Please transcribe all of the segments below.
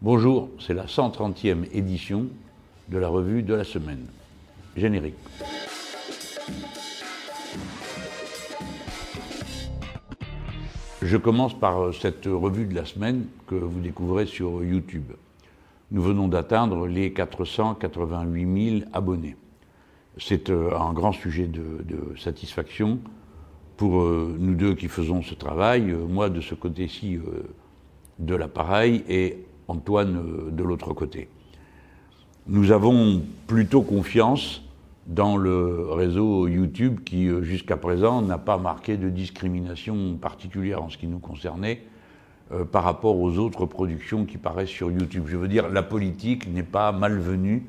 Bonjour, c'est la 130e édition de la revue de la semaine. Générique. Je commence par cette revue de la semaine que vous découvrez sur YouTube. Nous venons d'atteindre les 488 000 abonnés. C'est euh, un grand sujet de, satisfaction pour euh, nous deux qui faisons ce travail, euh, moi de ce côté-ci de l'appareil et Antoine de l'autre côté. Nous avons plutôt confiance dans le réseau YouTube qui, jusqu'à présent, n'a pas marqué de discrimination particulière en ce qui nous concernait par rapport aux autres productions qui paraissent sur YouTube. Je veux dire, la politique n'est pas malvenue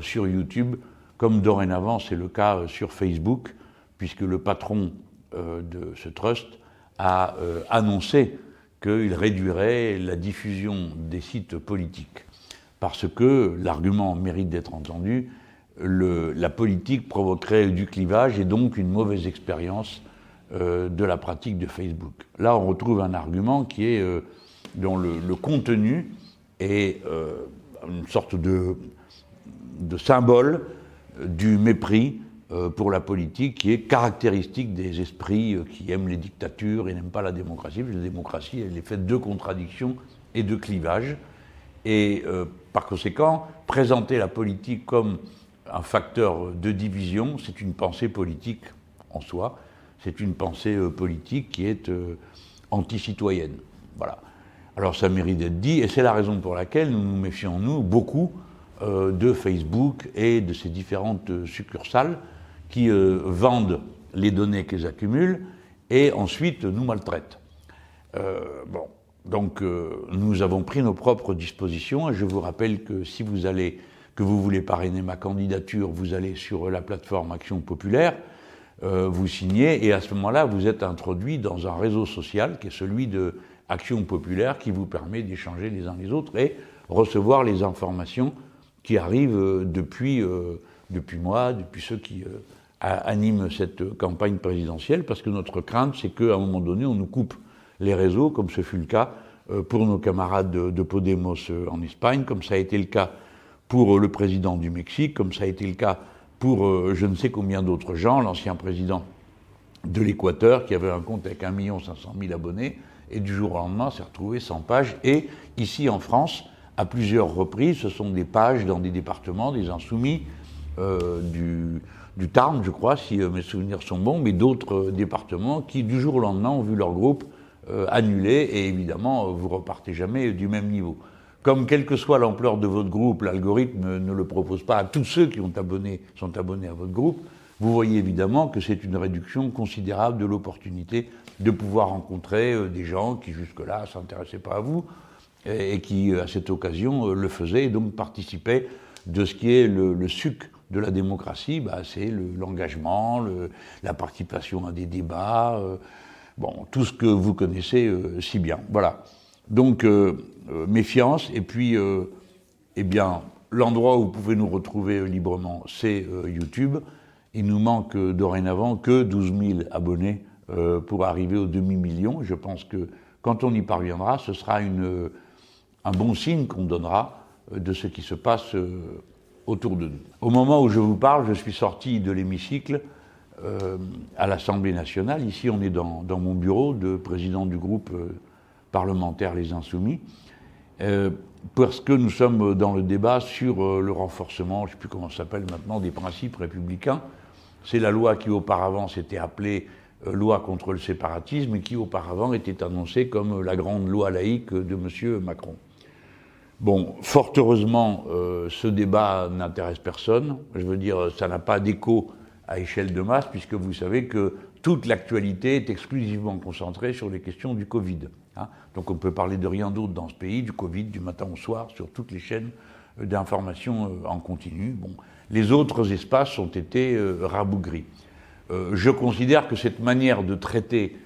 sur YouTube comme dorénavant c'est le cas euh, sur Facebook, puisque le patron euh, de ce trust a euh, annoncé qu'il réduirait la diffusion des sites politiques. Parce que l'argument mérite d'être entendu, la politique provoquerait du clivage et donc une mauvaise expérience de la pratique de Facebook. Là, on retrouve un argument qui est dont le, contenu est une sorte de, symbole du mépris euh, pour la politique qui est caractéristique des esprits euh, qui aiment les dictatures et n'aiment pas la démocratie. La démocratie, elle est faite de contradictions et de clivages. Et euh, par conséquent, présenter la politique comme un facteur de division, c'est une pensée politique en soi. C'est une pensée politique qui est anti-citoyenne. Voilà. Alors ça mérite d'être dit, et c'est la raison pour laquelle nous nous méfions, nous, beaucoup euh, de Facebook et de ces différentes succursales qui euh, vendent les données qu'elles accumulent et ensuite nous maltraitent. Euh, bon, donc nous avons pris nos propres dispositions et je vous rappelle que si vous allez, que vous voulez parrainer ma candidature, vous allez sur la plateforme Action Populaire, vous signez et à ce moment-là vous êtes introduit dans un réseau social qui est celui de Action Populaire qui vous permet d'échanger les uns les autres et recevoir les informations qui arrivent euh, depuis, euh, depuis moi, depuis ceux qui euh, animent cette campagne présidentielle, parce que notre crainte, c'est qu'à un moment donné, on nous coupe les réseaux, comme ce fut le cas pour nos camarades de, Podemos en Espagne, comme ça a été le cas pour le président du Mexique, comme ça a été le cas pour je ne sais combien d'autres gens, l'ancien président de l'Équateur, qui avait un compte avec 1 500 000 abonnés, et du jour au lendemain s'est retrouvé sans page. Et ici en France, à plusieurs reprises. Ce sont des pages dans des départements, des insoumis, euh, du, du, Tarn, je crois, si euh, mes souvenirs sont bons, mais d'autres euh, départements qui, du jour au lendemain, ont vu leur groupe annulé, et évidemment, vous repartez jamais du même niveau. Comme quelle que soit l'ampleur de votre groupe, l'algorithme ne le propose pas à tous ceux qui ont abonné, sont abonnés à votre groupe, vous voyez évidemment que c'est une réduction considérable de l'opportunité de pouvoir rencontrer des gens qui jusque-là ne s'intéressaient pas à vous, et qui, à cette occasion, euh, le faisait et donc participait de ce qui est le, suc de la démocratie, bah, c'est l'engagement, la participation à des débats, euh, bon, tout ce que vous connaissez euh, si bien. Voilà. Donc, méfiance, et puis, eh bien, l'endroit où vous pouvez nous retrouver librement, c'est YouTube. Il nous manque dorénavant que 12 000 abonnés pour arriver au demi-million. Je pense que quand on y parviendra, ce sera un bon signe qu'on donnera euh, de ce qui se passe euh, autour de nous. Au moment où je vous parle, je suis sorti de l'hémicycle euh, à l'Assemblée nationale. Ici, on est dans, mon bureau de président du groupe parlementaire Les Insoumis, parce que nous sommes dans le débat sur le renforcement, je ne sais plus comment ça s'appelle maintenant, des principes républicains. C'est la loi qui auparavant s'était appelée loi contre le séparatisme et qui auparavant était annoncée comme la grande loi laïque de M. Macron. Bon, fort heureusement, euh, ce débat n'intéresse personne. Je veux dire, ça n'a pas d'écho à échelle de masse, puisque vous savez que toute l'actualité est exclusivement concentrée sur les questions du Covid. Hein. Donc on peut parler de rien d'autre dans ce pays, du Covid, du matin au soir, sur toutes les chaînes euh, d'information euh, en continu. Bon, les autres espaces ont été rabougris. je considère que cette manière de traiter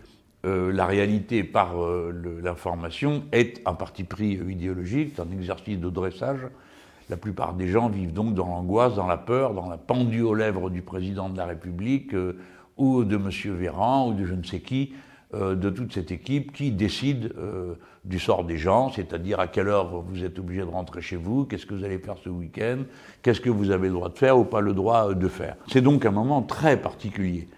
euh, la réalité par euh, l'information est un parti pris idéologique, un exercice de dressage. La plupart des gens vivent donc dans l'angoisse, dans la peur, dans la pendue aux lèvres du président de la République euh, ou de M. Véran ou de je ne sais qui, euh, de toute cette équipe qui décide du sort des gens, c'est-à-dire à quelle heure vous êtes obligé de rentrer chez vous, qu'est-ce que vous allez faire ce week-end, qu'est-ce que vous avez le droit de faire ou pas le droit de faire. C'est donc un moment très particulier.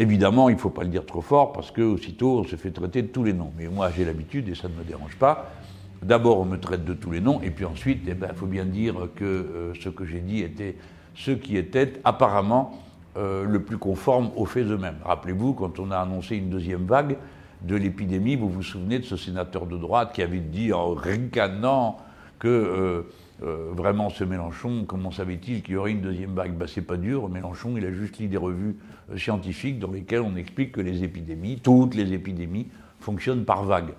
Évidemment, il ne faut pas le dire trop fort parce que aussitôt on se fait traiter de tous les noms. Mais moi j'ai l'habitude et ça ne me dérange pas. D'abord on me traite de tous les noms et puis ensuite il eh ben, faut bien dire que euh, ce que j'ai dit était ce qui était apparemment euh, le plus conforme aux faits eux-mêmes. Rappelez-vous, quand on a annoncé une deuxième vague de l'épidémie, vous vous souvenez de ce sénateur de droite qui avait dit en ricanant que euh, euh, vraiment ce Mélenchon, comment savait-il qu'il y aurait une deuxième vague? Ben, C'est pas dur, Mélenchon, il a juste lu des revues euh, scientifiques dans lesquelles on explique que les épidémies, toutes les épidémies, fonctionnent par vagues.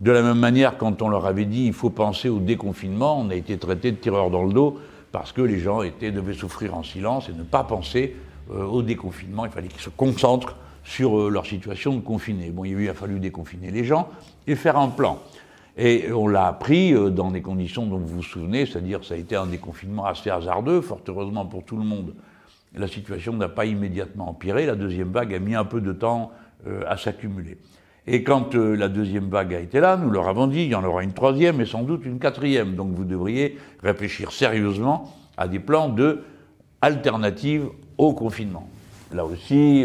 De la même manière, quand on leur avait dit il faut penser au déconfinement, on a été traité de tireurs dans le dos parce que les gens devaient souffrir en silence et ne pas penser euh, au déconfinement. Il fallait qu'ils se concentrent sur leur situation de confiné. Bon, il a fallu déconfiner les gens et faire un plan. Et on l'a appris euh, dans des conditions dont vous vous souvenez, c'est-à-dire ça a été un déconfinement assez hasardeux, fort heureusement pour tout le monde. La situation n'a pas immédiatement empiré, la deuxième vague a mis un peu de temps euh, à s'accumuler. Et quand euh, la deuxième vague a été là, nous leur avons dit, il y en aura une troisième et sans doute une quatrième. Donc vous devriez réfléchir sérieusement à des plans de alternative au confinement. Là aussi,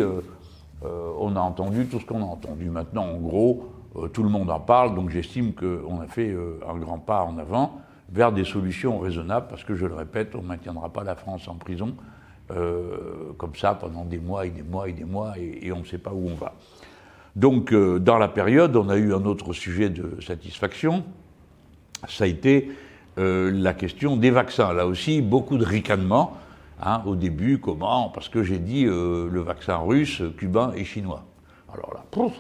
on a entendu tout ce qu'on a entendu. Maintenant, en gros, tout le monde en parle, donc j'estime qu'on a fait euh, un grand pas en avant vers des solutions raisonnables, parce que je le répète, on ne maintiendra pas la France en prison euh, comme ça pendant des mois et des mois et des mois, et, on ne sait pas où on va. Donc dans la période, on a eu un autre sujet de satisfaction, ça a été la question des vaccins. Là aussi, beaucoup de ricanements. Hein, au début, comment Parce que j'ai dit le vaccin russe, cubain et chinois. Alors là, pouf,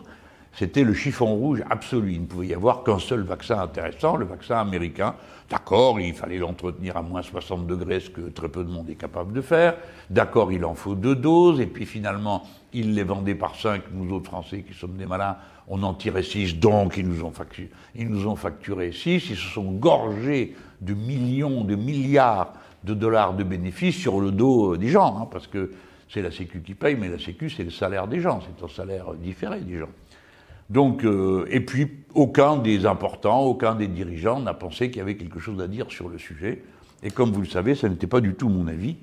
c'était le chiffon rouge absolu. Il ne pouvait y avoir qu'un seul vaccin intéressant, le vaccin américain. D'accord, il fallait l'entretenir à moins 60 degrés, ce que très peu de monde est capable de faire. D'accord, il en faut deux doses. Et puis finalement, ils les vendaient par cinq. Nous autres Français qui sommes des malins, on en tirait six. Donc ils nous ont facturé, ils nous ont facturé six. Ils se sont gorgés de millions, de milliards de dollars de bénéfices sur le dos des gens. Hein, parce que c'est la Sécu qui paye, mais la Sécu, c'est le salaire des gens. C'est un salaire différé des gens. Donc, euh, et puis, aucun des importants, aucun des dirigeants n'a pensé qu'il y avait quelque chose à dire sur le sujet. Et comme vous le savez, ça n'était pas du tout mon avis.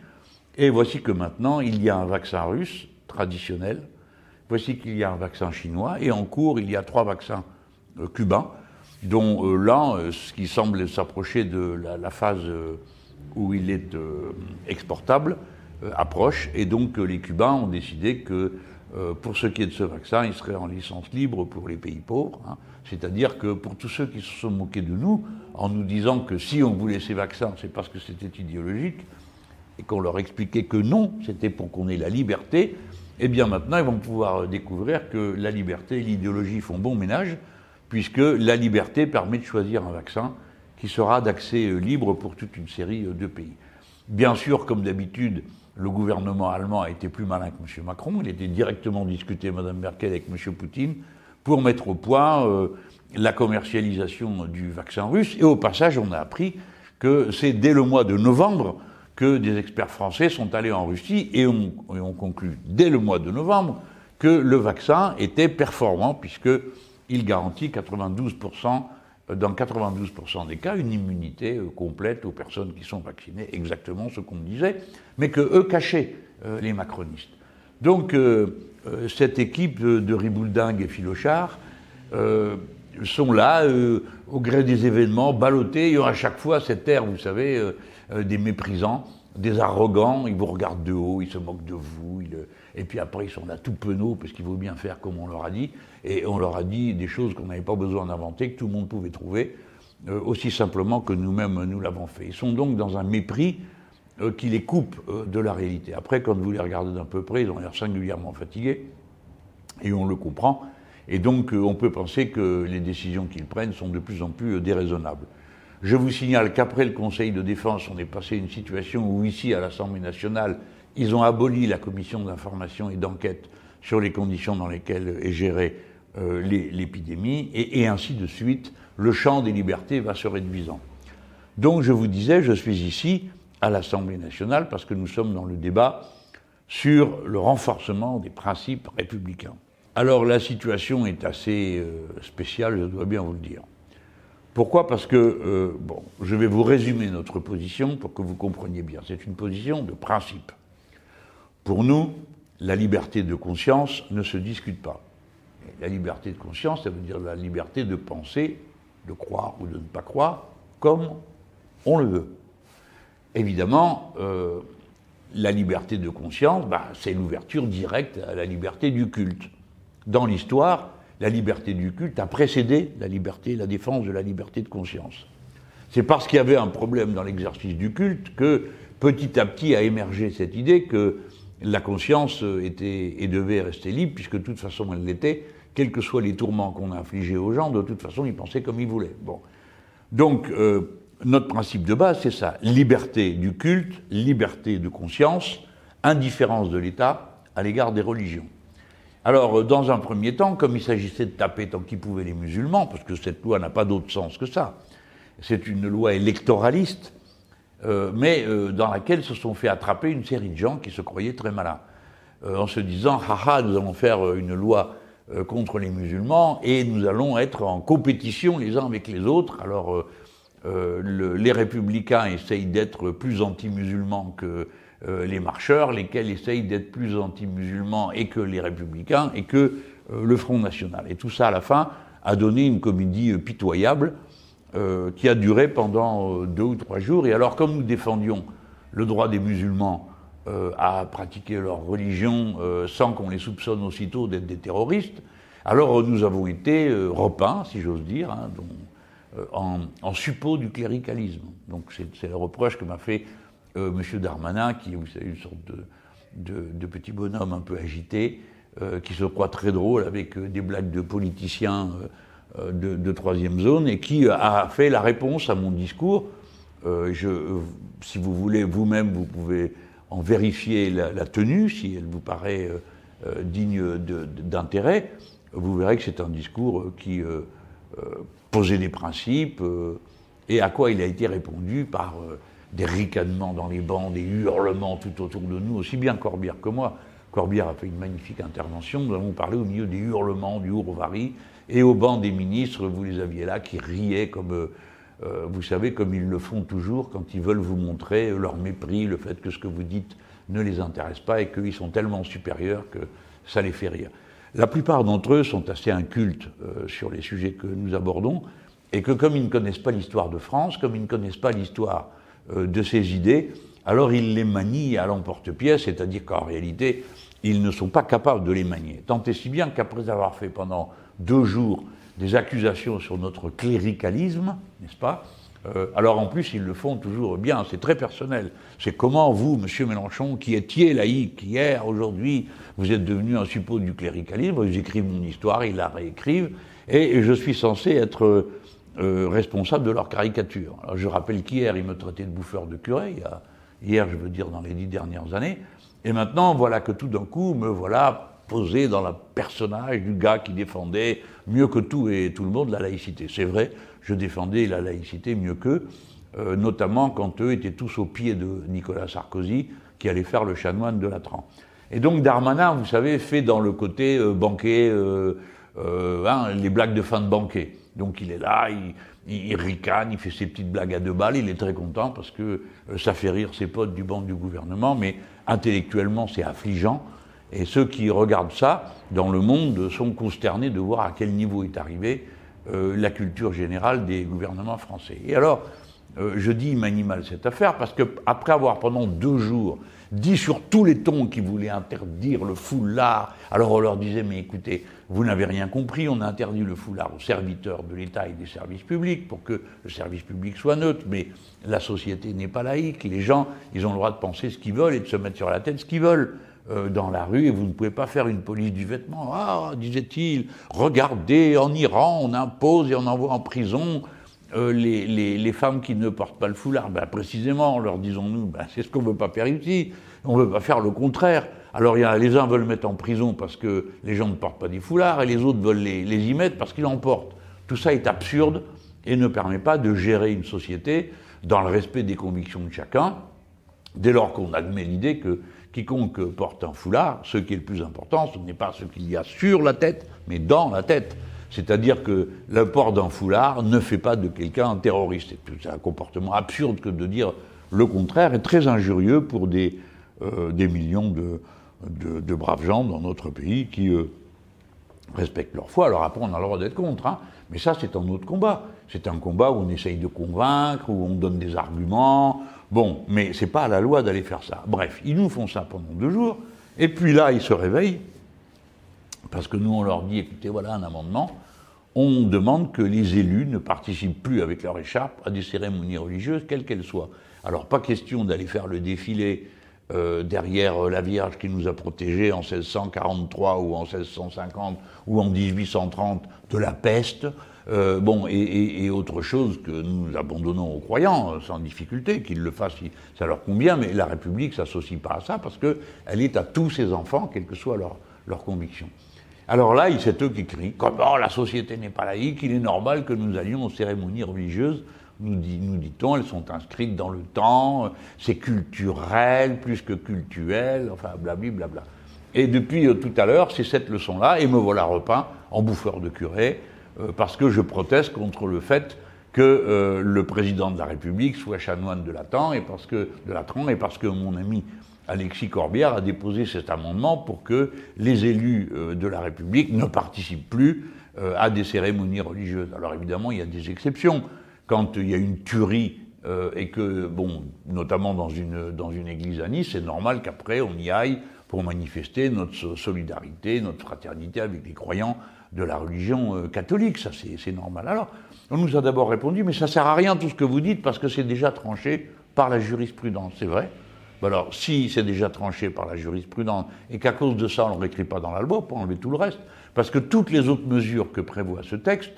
Et voici que maintenant, il y a un vaccin russe traditionnel. Voici qu'il y a un vaccin chinois. Et en cours, il y a trois vaccins euh, cubains, dont euh, l'un, ce qui semble s'approcher de la, phase où il est exportable, approche. Et donc, les Cubains ont décidé que euh, pour ce qui est de ce vaccin, il serait en licence libre pour les pays pauvres. Hein. C'est-à-dire que pour tous ceux qui se sont moqués de nous, en nous disant que si on voulait ces vaccins, c'est parce que c'était idéologique, et qu'on leur expliquait que non, c'était pour qu'on ait la liberté, eh bien maintenant, ils vont pouvoir découvrir que la liberté et l'idéologie font bon ménage, puisque la liberté permet de choisir un vaccin qui sera d'accès euh, libre pour toute une série euh, de pays. Bien sûr, comme d'habitude, le gouvernement allemand a été plus malin que M. Macron. Il était directement discuté, Mme Merkel, avec M. Poutine pour mettre au point euh, la commercialisation du vaccin russe. Et au passage, on a appris que c'est dès le mois de novembre que des experts français sont allés en Russie et ont, et conclu dès le mois de novembre que le vaccin était performant puisqu'il garantit 92% dans 92% des cas, une immunité euh, complète aux personnes qui sont vaccinées, exactement ce qu'on disait, mais que eux cachaient, euh, les macronistes. Donc, euh, cette équipe de, ribouldingues et filochards sont là, au gré des événements, ballottés. Il y aura à chaque fois cet air, vous savez, des méprisants, des arrogants, ils vous regardent de haut, ils se moquent de vous, et puis après ils sont là tout penauds parce qu'il vaut bien faire comme on leur a dit, et on leur a dit des choses qu'on n'avait pas besoin d'inventer, que tout le monde pouvait trouver, euh, aussi simplement que nous-mêmes nous l'avons fait. Ils sont donc dans un mépris euh, qui les coupe euh, de la réalité. Après, quand vous les regardez d'un peu près, ils ont l'air singulièrement fatigués, et on le comprend, et donc on peut penser que les décisions qu'ils prennent sont de plus en plus déraisonnables. Je vous signale qu'après le Conseil de défense, on est passé à une situation où ici, à l'Assemblée nationale, ils ont aboli la commission d'information et d'enquête sur les conditions dans lesquelles est gérée euh, l'épidémie, et, ainsi de suite, le champ des libertés va se réduisant. Donc je vous disais, je suis ici à l'Assemblée nationale parce que nous sommes dans le débat sur le renforcement des principes républicains. Alors la situation est assez euh, spéciale, je dois bien vous le dire. Pourquoi? Parce que, euh, bon, je vais vous résumer notre position pour que vous compreniez bien. C'est une position de principe. Pour nous, la liberté de conscience ne se discute pas. La liberté de conscience, ça veut dire la liberté de penser, de croire ou de ne pas croire, comme on le veut. Évidemment, euh, la liberté de conscience, bah, c'est l'ouverture directe à la liberté du culte. Dans l'histoire, la liberté du culte a précédé la liberté, la défense de la liberté de conscience. C'est parce qu'il y avait un problème dans l'exercice du culte que petit à petit a émergé cette idée que la conscience était et devait rester libre, puisque de toute façon elle l'était, quels que soient les tourments qu'on a infligés aux gens, de toute façon ils pensaient comme ils voulaient. Bon. Donc, euh, notre principe de base, c'est ça. Liberté du culte, liberté de conscience, indifférence de l'État à l'égard des religions. Alors, euh, dans un premier temps, comme il s'agissait de taper tant qu'ils pouvaient les musulmans, parce que cette loi n'a pas d'autre sens que ça, c'est une loi électoraliste, euh, mais euh, dans laquelle se sont fait attraper une série de gens qui se croyaient très malins, en se disant, haha, nous allons faire une loi contre les musulmans et nous allons être en compétition les uns avec les autres. Alors, euh, les républicains essayent d'être plus anti-musulmans que euh, les marcheurs, lesquels essayent d'être plus anti-musulmans et que les républicains et que euh, le Front National. Et tout ça, à la fin, a donné une comédie pitoyable qui a duré pendant deux ou trois jours. Et alors, comme nous défendions le droit des musulmans à pratiquer leur religion sans qu'on les soupçonne aussitôt d'être des terroristes, alors nous avons été repeints, si j'ose dire, hein, euh, en, suppôt du cléricalisme. Donc c'est le reproche que m'a fait euh, M. Darmanin, qui est une sorte de, petit bonhomme un peu agité, euh, qui se croit très drôle avec des blagues de politiciens de, troisième zone, et qui a fait la réponse à mon discours. Je, si vous voulez vous-même, vous pouvez en vérifier la, tenue, si elle vous paraît digne d'intérêt. Vous verrez que c'est un discours qui poser des principes, euh, et à quoi il a été répondu par euh, des ricanements dans les bancs, des hurlements tout autour de nous, aussi bien Corbière que moi. Corbière a fait une magnifique intervention, nous avons parlé au milieu des hurlements du Hourvari, et au banc des ministres, vous les aviez là, qui riaient comme, euh, vous savez, comme ils le font toujours quand ils veulent vous montrer leur mépris, le fait que ce que vous dites ne les intéresse pas et qu'ils sont tellement supérieurs que ça les fait rire. La plupart d'entre eux sont assez incultes euh, sur les sujets que nous abordons, et que comme ils ne connaissent pas l'histoire de France, comme ils ne connaissent pas l'histoire euh, de ces idées, alors ils les manient à l'emporte-pièce, c'est-à-dire qu'en réalité, ils ne sont pas capables de les manier. Tant et si bien qu'après avoir fait pendant deux jours des accusations sur notre cléricalisme, n'est-ce pas euh, alors en plus, ils le font toujours bien, c'est très personnel. C'est comment vous, Monsieur Mélenchon, qui étiez laïque hier, aujourd'hui, vous êtes devenu un suppôt du cléricalisme, ils écrivent mon histoire, ils la réécrivent, et je suis censé être euh, responsable de leur caricature. Alors je rappelle qu'hier, ils me traitaient de bouffeur de curé, hier, je veux dire, dans les dix dernières années, et maintenant, voilà que tout d'un coup, me voilà posé dans le personnage du gars qui défendait mieux que tout et tout le monde la laïcité. C'est vrai, je défendais la laïcité mieux qu'eux, euh, notamment quand eux étaient tous au pied de Nicolas Sarkozy, qui allait faire le chanoine de Latran. Et donc Darmanin, vous savez, fait dans le côté euh, banquet, euh, hein, les blagues de fin de banquet. Donc il est là, il, il, ricane, il fait ses petites blagues à deux balles, il est très content parce que ça fait rire ses potes du banc du gouvernement, mais intellectuellement c'est affligeant. Et ceux qui regardent ça dans le monde sont consternés de voir à quel niveau est arrivé euh, la culture générale des gouvernements français. Et alors, euh, je dis il manie mal cette affaire parce qu'après avoir pendant deux jours dit sur tous les tons qu'ils voulaient interdire le foulard, alors on leur disait mais écoutez, vous n'avez rien compris, on a interdit le foulard aux serviteurs de l'État et des services publics pour que le service public soit neutre, mais la société n'est pas laïque, les gens, ils ont le droit de penser ce qu'ils veulent et de se mettre sur la tête ce qu'ils veulent. Euh, dans la rue et vous ne pouvez pas faire une police du vêtement. Ah, disait-il, regardez, en Iran, on impose et on envoie en prison euh, les, femmes qui ne portent pas le foulard. Ben, précisément, leur disons-nous, ben, c'est ce qu'on ne veut pas faire ici. On ne veut pas faire le contraire. Alors y a, les uns veulent mettre en prison parce que les gens ne portent pas des foulards et les autres veulent les, les y mettre parce qu'ils en portent. Tout ça est absurde et ne permet pas de gérer une société dans le respect des convictions de chacun, dès lors qu'on admet l'idée que quiconque porte un foulard, ce qui est le plus important, ce n'est pas ce qu'il y a sur la tête, mais dans la tête. C'est-à-dire que le port d'un foulard ne fait pas de quelqu'un un terroriste. C'est un comportement absurde que de dire le contraire et très injurieux pour des, euh, millions de, de, braves gens dans notre pays qui euh, respectent leur foi. Alors après, on a le droit d'être contre, hein. mais ça, c'est un autre combat. C'est un combat où on essaye de convaincre, où on donne des arguments. Bon, mais c'est pas à la loi d'aller faire ça. Bref, ils nous font ça pendant deux jours, et puis là, ils se réveillent, parce que nous, on leur dit, écoutez, voilà un amendement, on demande que les élus ne participent plus avec leur écharpe à des cérémonies religieuses, quelles qu'elles soient. Alors, pas question d'aller faire le défilé euh, derrière la Vierge qui nous a protégés en 1643 ou en 1650 ou en 1830 de la peste, euh, bon, et, autre chose que nous abandonnons aux croyants euh, sans difficulté, qu'ils le fassent si ça leur convient, mais la République s'associe pas à ça parce qu'elle est à tous ses enfants, quelle que soit leur, leur. Alors là, c'est eux qui crient comment la société n'est pas laïque, il est normal que nous allions aux cérémonies religieuses. Nous, dit, nous dit-on, elles sont inscrites dans le temps, c'est culturel plus que cultuel, enfin blablabla. Bla, bla. Et depuis euh, tout à l'heure, c'est cette leçon-là, et me voilà repeint en bouffeur de curé, euh, parce que je proteste contre le fait que euh, le président de la République soit chanoine de Latran, et parce que de Latran, et parce que mon ami Alexis Corbière a déposé cet amendement pour que les élus euh, de la République ne participent plus à des cérémonies religieuses. Alors évidemment, il y a des exceptions. Quand il y a une tuerie et que, bon, notamment dans une, dans une église à Nice, c'est normal qu'après on y aille pour manifester notre solidarité, notre fraternité avec les croyants de la religion euh, catholique. Ça, c'est normal. Alors, on nous a d'abord répondu, mais ça sert à rien tout ce que vous dites parce que c'est déjà tranché par la jurisprudence. C'est vrai Alors, si c'est déjà tranché par la jurisprudence et qu'à cause de ça, on ne réécrit pas dans la loi, pour enlever tout le reste, parce que toutes les autres mesures que prévoit ce texte,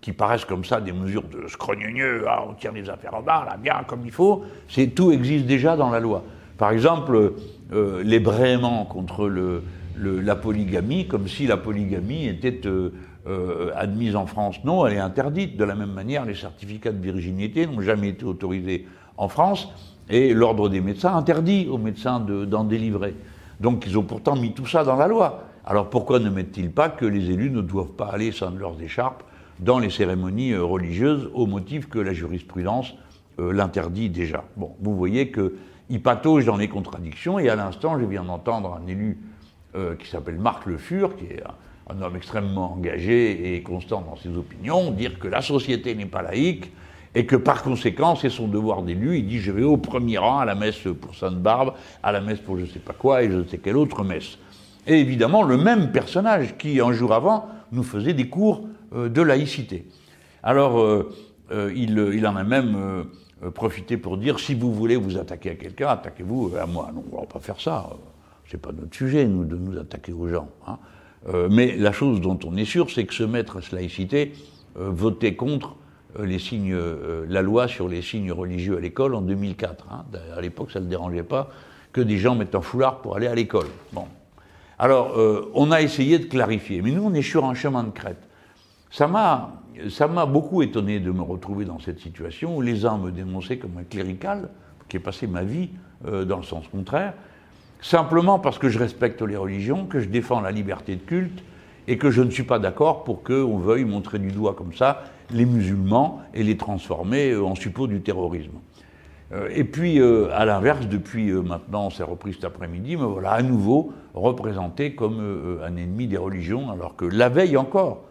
qui paraissent comme ça des mesures de scrogneux, ah, on tire les affaires en bas, là, bien comme il faut, c'est tout existe déjà dans la loi. Par exemple, euh, les bréments contre le, la polygamie comme si la polygamie était euh, euh, admise en France. Non, elle est interdite. De la même manière, les certificats de virginité n'ont jamais été autorisés en France et l'ordre des médecins interdit aux médecins d'en délivrer. Donc ils ont pourtant mis tout ça dans la loi. Alors pourquoi ne mettent-ils pas que les élus ne doivent pas aller sans leurs écharpes dans les cérémonies euh, religieuses au motif que la jurisprudence l'interdit déjà? Bon, vous voyez qu'ils pataugent dans les contradictions et à l'instant, je viens d'entendre un élu euh, qui s'appelle Marc Le Fur, qui est un, homme extrêmement engagé et constant dans ses opinions, dire que la société n'est pas laïque et que par conséquent, c'est son devoir d'élu. Il dit Je vais au premier rang à la messe pour Sainte-Barbe, à la messe pour je ne sais pas quoi et je ne sais quelle autre messe. Et évidemment, le même personnage qui, un jour avant, nous faisait des cours euh, de laïcité. Alors, euh, il, il, en a même profité pour dire si vous voulez vous attaquer à quelqu'un, attaquez-vous à moi. Non, on ne va pas faire ça c'est pas notre sujet, nous, de nous attaquer aux gens. Hein. Euh, mais la chose dont on est sûr, c'est que ce maître laïcité euh, votait contre euh, les signes, la loi sur les signes religieux à l'école en 2004. Hein. À l'époque, ça ne dérangeait pas que des gens mettent un foulard pour aller à l'école. Bon. Alors, on a essayé de clarifier, mais nous, on est sur un chemin de crête. Ça m'a, ça m'a beaucoup étonné de me retrouver dans cette situation où les uns me dénonçaient comme un clérical, qui ai passé ma vie dans le sens contraire, simplement parce que je respecte les religions, que je défends la liberté de culte et que je ne suis pas d'accord pour qu'on veuille montrer du doigt comme ça les musulmans et les transformer euh, en suppôts du terrorisme. Euh, et puis, euh, à l'inverse, depuis maintenant, c'est repris cet après-midi, me voilà à nouveau représenté comme un ennemi des religions, alors que la veille encore,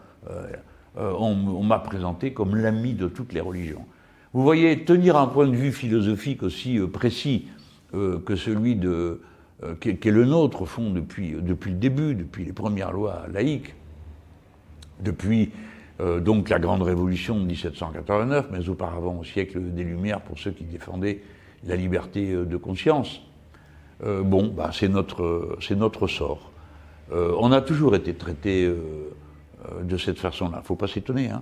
on m'a présenté comme l'ami de toutes les religions. Vous voyez, tenir un point de vue philosophique aussi précis que celui de, qui, est le nôtre, au fond, depuis, depuis le début, depuis les premières lois laïques, depuis euh, donc la Grande Révolution de 1789, mais auparavant au siècle des Lumières pour ceux qui défendaient la liberté euh, de conscience. bon, bah, c'est notre, c'est notre sort. on a toujours été traité de cette façon-là. Faut pas s'étonner. Hein.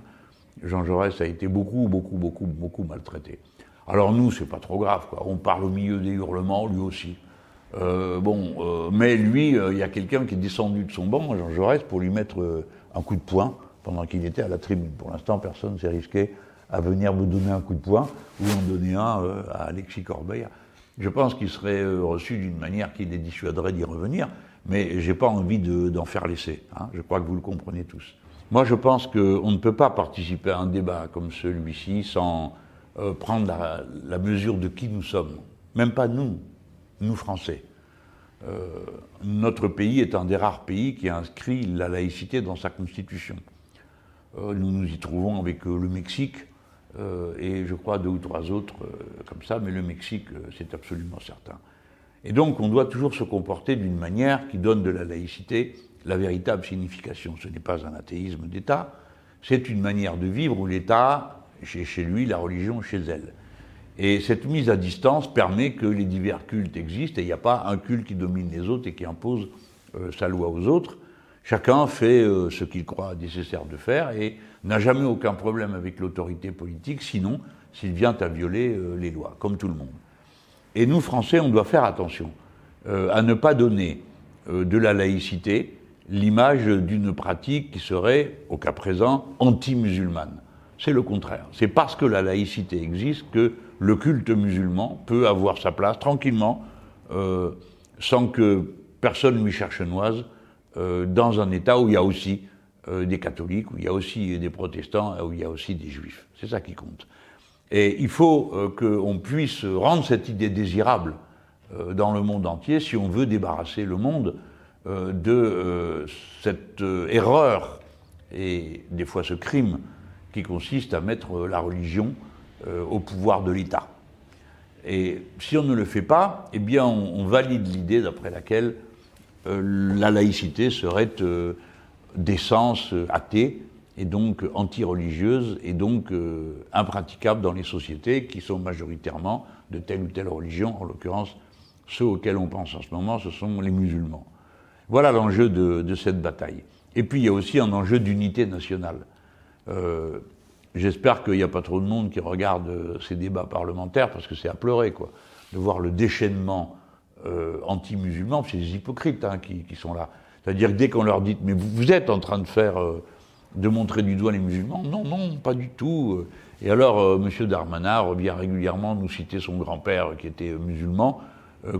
Jean Jaurès a été beaucoup, beaucoup, beaucoup, beaucoup maltraité. Alors nous, c'est pas trop grave. Quoi. On parle au milieu des hurlements, lui aussi. Euh, bon, euh, mais lui, euh, il y a quelqu'un qui est descendu de son banc, Jean Jaurès, pour lui mettre un coup de poing pendant qu'il était à la tribune. Pour l'instant, personne ne s'est risqué à venir me donner un coup de poing ou en donner un à Alexis Corbeil. je pense qu'il serait reçu d'une manière qui les dissuaderait d'y revenir, mais je n'ai pas envie d'en faire l'essai. Hein. je crois que vous le comprenez tous. Moi, je pense qu'on ne peut pas participer à un débat comme celui-ci sans prendre la, mesure de qui nous sommes. Même pas nous, nous Français. Euh, notre pays est un des rares pays qui a inscrit la laïcité dans sa constitution. Euh, nous nous y trouvons avec euh, le Mexique et je crois deux ou trois autres comme ça, mais le Mexique, c'est absolument certain. Et donc, on doit toujours se comporter d'une manière qui donne de la laïcité la véritable signification. Ce n'est pas un athéisme d'État, c'est une manière de vivre où l'État, chez lui, la religion chez elle. Et cette mise à distance permet que les divers cultes existent et il n'y a pas un culte qui domine les autres et qui impose euh, sa loi aux autres. Chacun fait euh, ce qu'il croit nécessaire de faire et n'a jamais aucun problème avec l'autorité politique, sinon s'il vient à violer euh, les lois, comme tout le monde. Et nous, Français, on doit faire attention à ne pas donner de la laïcité l'image d'une pratique qui serait, au cas présent, anti-musulmane. C'est le contraire. C'est parce que la laïcité existe que le culte musulman peut avoir sa place tranquillement, euh, sans que personne lui cherche noise, euh, dans un État où il y a aussi euh, des catholiques, où il y a aussi des protestants, où il y a aussi des juifs. C'est ça qui compte. Et il faut qu'on puisse rendre cette idée désirable dans le monde entier si on veut débarrasser le monde de cette erreur et des fois ce crime qui consiste à mettre la religion euh, au pouvoir de l'État. Et si on ne le fait pas, eh bien, on, valide l'idée d'après laquelle euh, la laïcité serait euh, d'essence athée et donc anti-religieuse et donc impraticable dans les sociétés qui sont majoritairement de telle ou telle religion, en l'occurrence ceux auxquels on pense en ce moment, ce sont les musulmans. Voilà l'enjeu de, cette bataille. Et puis il y a aussi un enjeu d'unité nationale. J'espère qu'il n'y a pas trop de monde qui regarde euh, ces débats parlementaires parce que c'est à pleurer, quoi, de voir le déchaînement euh, anti-musulman. C'est des hypocrites hein, qui, sont là. C'est-à-dire que dès qu'on leur dit, mais vous, êtes en train de faire, euh, de montrer du doigt les musulmans, non, non, pas du tout. Et alors, M. Darmanin revient régulièrement nous citer son grand-père qui était musulman,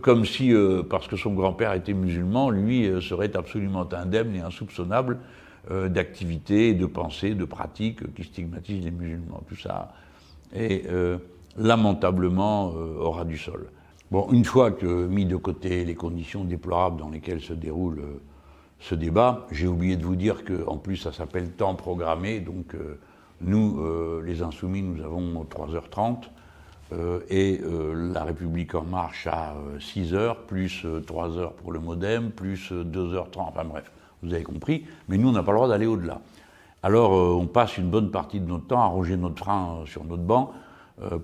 comme si, parce que son grand-père était musulman, lui serait absolument indemne et insoupçonnable euh, d'activités, de pensées, de pratiques qui stigmatisent les musulmans. Tout ça est euh, lamentablement euh, aura du sol. Bon, une fois que mis de côté les conditions déplorables dans lesquelles se déroule ce débat, j'ai oublié de vous dire qu'en plus ça s'appelle temps programmé, donc nous, les Insoumis, nous avons 3h30 et La République en marche à 6h, plus 3h pour le modem, plus 2h30, enfin bref vous avez compris, mais nous, on n'a pas le droit d'aller au-delà. Alors, euh, on passe une bonne partie de notre temps à ronger notre frein euh, sur notre banc euh,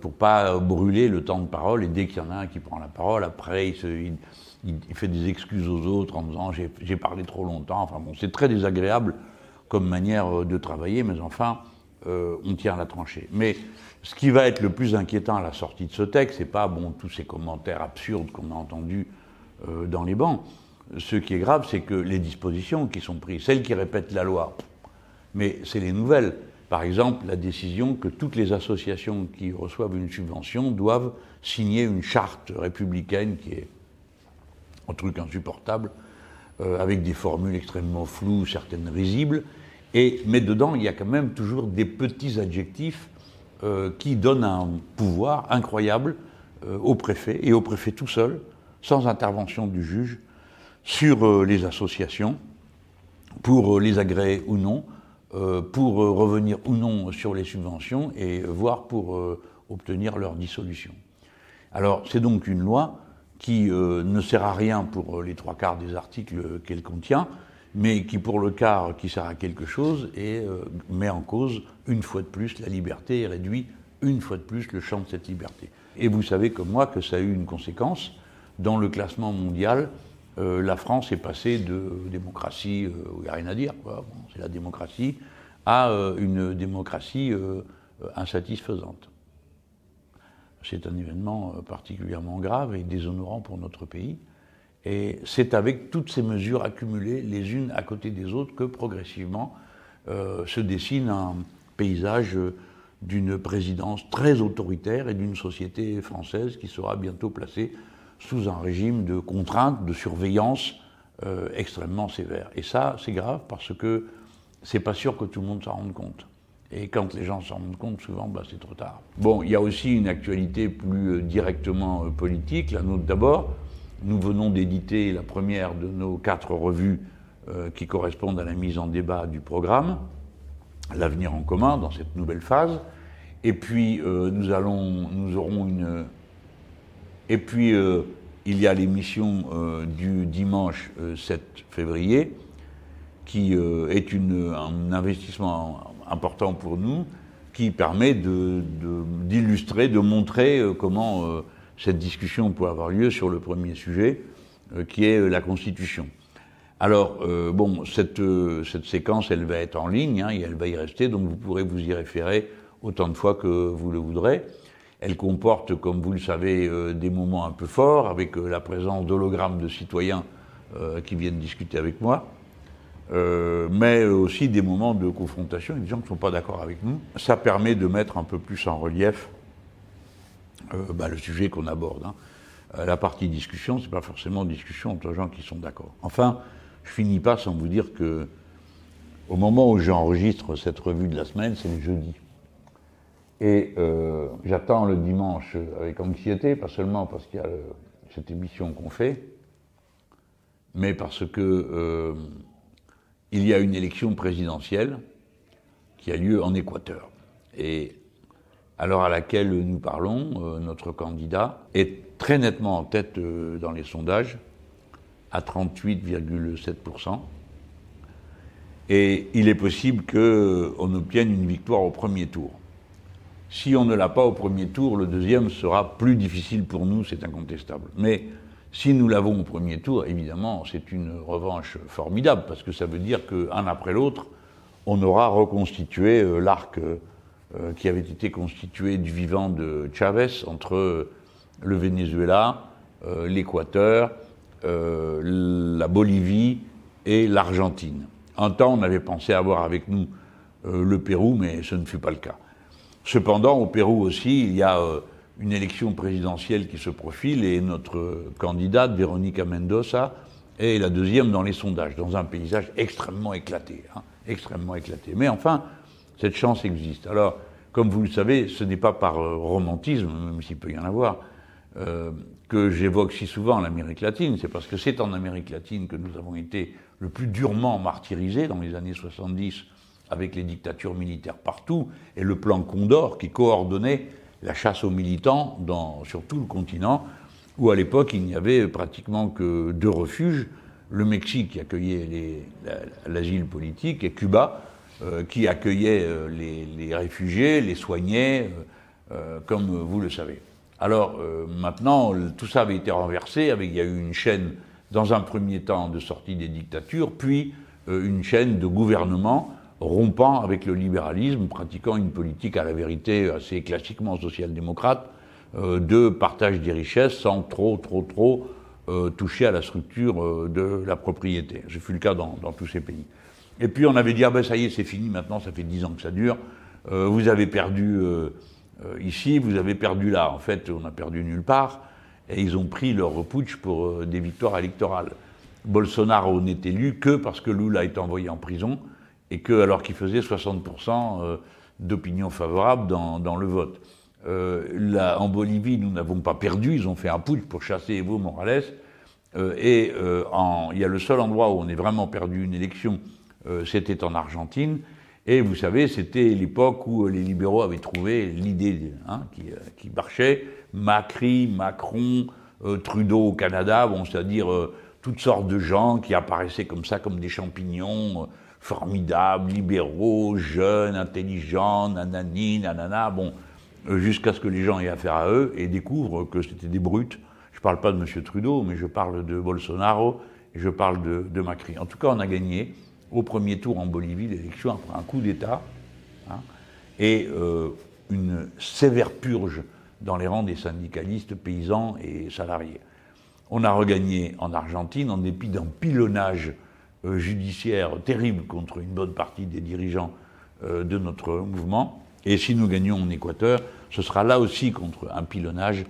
pour pas brûler le temps de parole. Et dès qu'il y en a un qui prend la parole, après, il, fait des excuses aux autres en disant j'ai parlé trop longtemps. Enfin bon, c'est très désagréable comme manière de travailler, mais enfin, on tient la tranchée. Mais ce qui va être le plus inquiétant à la sortie de ce texte, c'est pas bon tous ces commentaires absurdes qu'on a entendus dans les bancs ce qui est grave, c'est que les dispositions qui sont prises, celles qui répètent la loi, mais c'est les nouvelles. Par exemple, la décision que toutes les associations qui reçoivent une subvention doivent signer une charte républicaine qui est un truc insupportable, euh, avec des formules extrêmement floues, certaines risibles, et, mais dedans, il y a quand même toujours des petits adjectifs euh, qui donnent un pouvoir incroyable euh, au préfet, et au préfet tout seul, sans intervention du juge, sur les associations, pour les agréer ou non, pour revenir ou non sur les subventions et voire pour obtenir leur dissolution. Alors c'est donc une loi qui ne sert à rien pour les trois quarts des articles qu'elle contient, mais qui pour le quart qui sert à quelque chose et met en cause une fois de plus la liberté et réduit une fois de plus le champ de cette liberté. Et vous savez comme moi que ça a eu une conséquence dans le classement mondial euh, la France est passée de démocratie euh, il n'y a rien à dire, c'est la démocratie, à euh, une démocratie insatisfaisante. C'est un événement particulièrement grave et déshonorant pour notre pays. Et c'est avec toutes ces mesures accumulées les unes à côté des autres que progressivement se dessine un paysage d'une présidence très autoritaire et d'une société française qui sera bientôt placée sous un régime de contrainte, de surveillance euh, extrêmement sévère. Et ça, c'est grave parce que c'est pas sûr que tout le monde s'en rende compte. Et quand les gens s'en rendent compte, souvent, bah, c'est trop tard. Bon, il y a aussi une actualité plus euh, directement euh, politique, la nôtre d'abord. Nous venons d'éditer la première de nos quatre revues qui correspondent à la mise en débat du programme, l'avenir en commun dans cette nouvelle phase. Et puis, nous, allons, nous aurons une, et puis, euh, il y a l'émission euh, du dimanche 7 euh, février, qui est une, un investissement important pour nous, qui permet d'illustrer, de, de, montrer comment cette discussion peut avoir lieu sur le premier sujet, qui est la Constitution. Alors, bon, cette, cette, séquence, elle va être en ligne, hein, et elle va y rester, donc vous pourrez vous y référer autant de fois que vous le voudrez. Elle comporte, comme vous le savez, euh, des moments un peu forts, avec euh, la présence d'hologrammes de citoyens euh, qui viennent discuter avec moi, mais aussi des moments de confrontation avec des gens qui ne sont pas d'accord avec nous. Ça permet de mettre un peu plus en relief bah, le sujet qu'on aborde. Hein. La partie discussion, c'est pas forcément discussion entre gens qui sont d'accord. Enfin, je finis pas sans vous dire que au moment où j'enregistre cette revue de la semaine, c'est le jeudi. Et euh, j'attends le dimanche avec anxiété, pas seulement parce qu'il y a cette émission qu'on fait, mais parce que euh, il y a une élection présidentielle qui a lieu en Équateur. Et à l'heure à laquelle nous parlons, euh, notre candidat est très nettement en tête dans les sondages, à 38,7%. Et il est possible qu'on obtienne une victoire au premier tour. Si on ne l'a pas au premier tour, le deuxième sera plus difficile pour nous, c'est incontestable. Mais si nous l'avons au premier tour, évidemment, c'est une revanche formidable, parce que ça veut dire qu'un après l'autre, on aura reconstitué euh, l'arc euh, qui avait été constitué du vivant de Chavez entre le Venezuela, euh, l'Équateur, la Bolivie et l'Argentine. Un temps, on avait pensé avoir avec nous le Pérou, mais ce ne fut pas le cas. Cependant, au Pérou aussi, il y a euh, une élection présidentielle qui se profile et notre candidate, Véronica Mendoza, est la deuxième dans les sondages, dans un paysage extrêmement éclaté. Hein, extrêmement éclaté. Mais enfin, cette chance existe. Alors, comme vous le savez, ce n'est pas par euh, romantisme, même s'il peut y en avoir, euh, que j'évoque si souvent l'Amérique latine. C'est parce que c'est en Amérique latine que nous avons été le plus durement martyrisés dans les années 70 avec les dictatures militaires partout, et le plan Condor qui coordonnait la chasse aux militants sur tout le continent, où à l'époque il n'y avait pratiquement que deux refuges, le Mexique qui accueillait l'asile politique et Cuba euh, qui accueillait euh, les, réfugiés, les soignait, euh, comme vous le savez. Alors maintenant, tout ça avait été renversé, il y a eu une chaîne, dans un premier temps, de sortie des dictatures, puis une chaîne de gouvernement rompant avec le libéralisme, pratiquant une politique à la vérité assez classiquement social-démocrate euh, de partage des richesses sans trop, trop, trop euh, toucher à la structure euh, de la propriété. Ce fut le cas dans, tous ces pays. Et puis on avait dit, ah ben ça y est, c'est fini, maintenant ça fait dix ans que ça dure, vous avez perdu ici, vous avez perdu là. En fait, on a perdu nulle part, et ils ont pris leur putsch pour des victoires électorales. Bolsonaro n'est élu que parce que Lula est envoyé en prison, et que, alors qu'il faisait 60% euh, d'opinion favorable dans, dans, le vote. Euh, là, en Bolivie, nous n'avons pas perdu, ils ont fait un putsch pour chasser Evo Morales, euh, et euh, en, il y a le seul endroit où on est vraiment perdu une élection, euh, c'était en Argentine, et vous savez, c'était l'époque où les libéraux avaient trouvé l'idée hein, qui, qui, marchait, Macri, Macron, Trudeau au Canada, bon, c'est-à-dire toutes sortes de gens qui apparaissaient comme ça, comme des champignons, formidables, libéraux, jeunes, intelligents, nanani, nanana, bon, euh, jusqu'à ce que les gens aient affaire à eux et découvrent que c'était des brutes. Je ne parle pas de M. Trudeau, mais je parle de Bolsonaro et je parle de, Macri. En tout cas, on a gagné au premier tour en Bolivie l'élection après un coup d'État hein, et euh, une sévère purge dans les rangs des syndicalistes, paysans et salariés. On a regagné en Argentine en dépit d'un pilonnage judiciaire terrible contre une bonne partie des dirigeants euh, de notre mouvement. Et si nous gagnons en Équateur, ce sera là aussi contre un pilonnage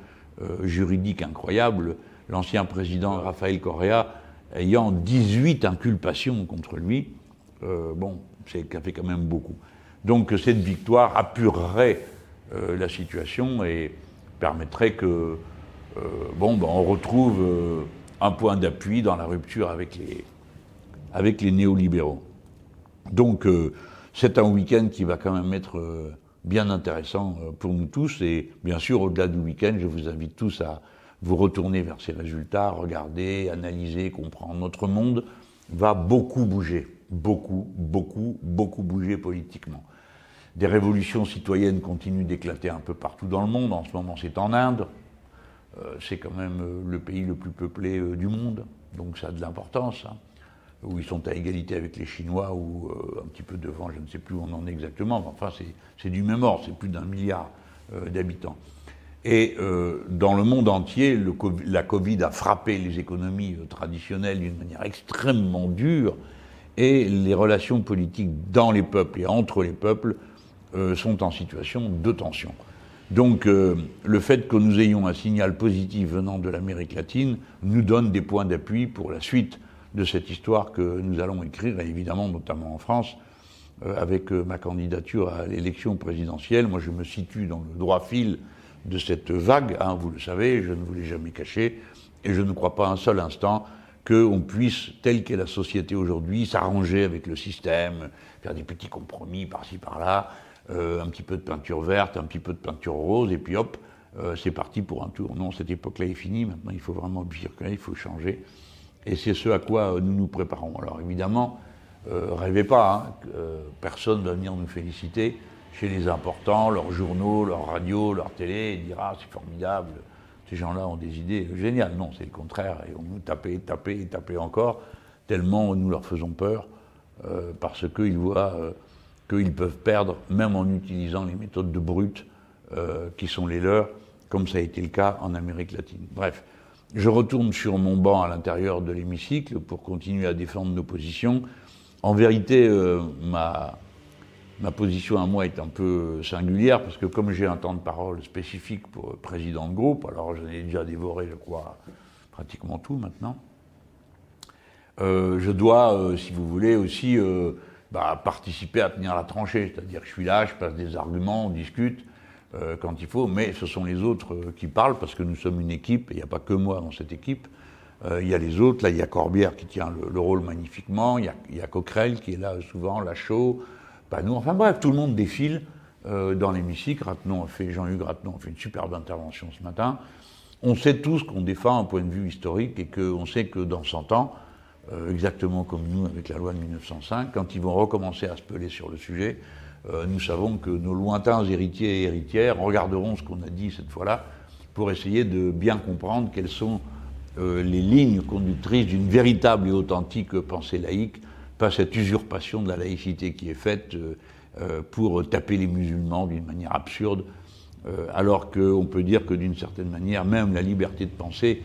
juridique incroyable. L'ancien président Rafael Correa ayant 18 inculpations contre lui, bon, c'est fait quand même beaucoup. Donc cette victoire apurerait la situation et permettrait que euh, bon, ben, on retrouve euh, un point d'appui dans la rupture avec les, avec les néolibéraux. Donc, euh, c'est un week-end qui va quand même être bien intéressant pour nous tous. Et bien sûr, au-delà du week-end, je vous invite tous à vous retourner vers ces résultats, regarder, analyser, comprendre. Notre monde va beaucoup bouger. Beaucoup, beaucoup, beaucoup bouger politiquement. Des révolutions citoyennes continuent d'éclater un peu partout dans le monde. En ce moment, c'est en Inde. Euh, c'est quand même euh, le pays le plus peuplé euh, du monde, donc ça a de l'importance. Hein. Où ils sont à égalité avec les Chinois ou un petit peu devant, je ne sais plus où on en est exactement, enfin c'est du même ordre, c'est plus d'un milliard d'habitants. Et dans le monde entier, la Covid a frappé les économies traditionnelles d'une manière extrêmement dure, et les relations politiques dans les peuples et entre les peuples sont en situation de tension. Donc euh, le fait que nous ayons un signal positif venant de l'Amérique latine nous donne des points d'appui pour la suite de cette histoire que nous allons écrire, et évidemment notamment en France, euh, avec euh, ma candidature à l'élection présidentielle. Moi je me situe dans le droit fil de cette vague, hein, vous le savez, je ne vous l'ai jamais caché, et je ne crois pas un seul instant qu'on puisse, telle qu'est la société aujourd'hui, s'arranger avec le système, faire des petits compromis par-ci par-là, euh, un petit peu de peinture verte, un petit peu de peinture rose, et puis hop, c'est parti pour un tour. Non, cette époque-là est finie, maintenant il faut vraiment bifurquer, il faut changer. Et c'est ce à quoi euh, nous nous préparons. Alors évidemment, rêvez pas, hein, personne va venir nous féliciter chez les importants, leurs journaux, leurs radios, leurs télé, et dire ah c'est formidable, ces gens-là ont des idées géniales. Non, c'est le contraire, et on nous taper, taper, taper encore, tellement nous leur faisons peur, parce qu'ils voient qu'ils peuvent perdre, même en utilisant les méthodes de brut euh, qui sont les leurs, comme ça a été le cas en Amérique latine. Bref, je retourne sur mon banc à l'intérieur de l'hémicycle pour continuer à défendre nos positions. En vérité, euh, ma, ma position à moi est un peu singulière parce que comme j'ai un temps de parole spécifique pour président de groupe, alors j'en ai déjà dévoré, je crois, pratiquement tout maintenant, euh, je dois, si vous voulez, aussi bah, participer à tenir la tranchée. C'est-à-dire que je suis là, je passe des arguments, on discute euh, quand il faut, mais ce sont les autres euh, qui parlent parce que nous sommes une équipe, et il n'y a pas que moi dans cette équipe. Euh, il y a les autres, là il y a Corbière qui tient le, rôle magnifiquement, il y, a, y, a, Coquerel qui est là souvent, Lachaud, nous, enfin bref, tout le monde défile dans l'hémicycle. Ratenon a fait, Jean-Hugues Ratenon a fait une superbe intervention ce matin. On sait tous qu'on défend un point de vue historique et qu'on sait que dans 100 ans, euh, exactement comme nous avec la loi de 1905, quand ils vont recommencer à se peler sur le sujet, euh, nous savons que nos lointains héritiers et héritières regarderont ce qu'on a dit cette fois-là pour essayer de bien comprendre quelles sont euh, les lignes conductrices d'une véritable et authentique pensée laïque, pas cette usurpation de la laïcité qui est faite pour taper les musulmans d'une manière absurde, alors qu'on peut dire que d'une certaine manière, même la liberté de penser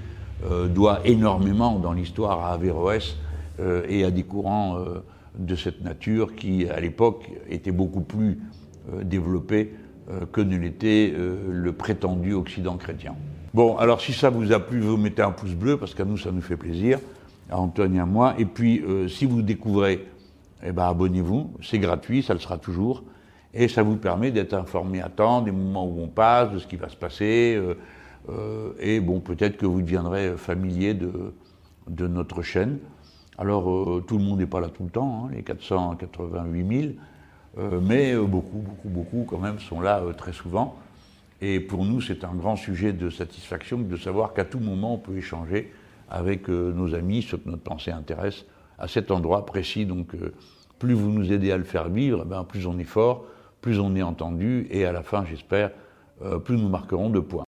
euh, doit énormément dans l'histoire à Averroès euh, et à des courants euh, de cette nature qui, à l'époque, étaient beaucoup plus développés que ne l'était le prétendu Occident chrétien. Bon, alors si ça vous a plu, vous mettez un pouce bleu, parce qu'à nous, ça nous fait plaisir, à Antoine et à moi. Et puis, si vous découvrez, eh ben, abonnez-vous, c'est gratuit, ça le sera toujours, et ça vous permet d'être informé à temps des moments où on passe, de ce qui va se passer, euh, et bon, peut-être que vous deviendrez familier de notre chaîne. Alors, euh, tout le monde n'est pas là tout le temps, hein, les 488 000, euh, mais beaucoup, beaucoup, beaucoup quand même sont là très souvent. Et pour nous, c'est un grand sujet de satisfaction de savoir qu'à tout moment, on peut échanger avec nos amis, ceux que notre pensée intéresse, à cet endroit précis. Donc, plus vous nous aidez à le faire vivre, eh ben, plus on est fort, plus on est entendu, et à la fin, j'espère, plus nous marquerons de points.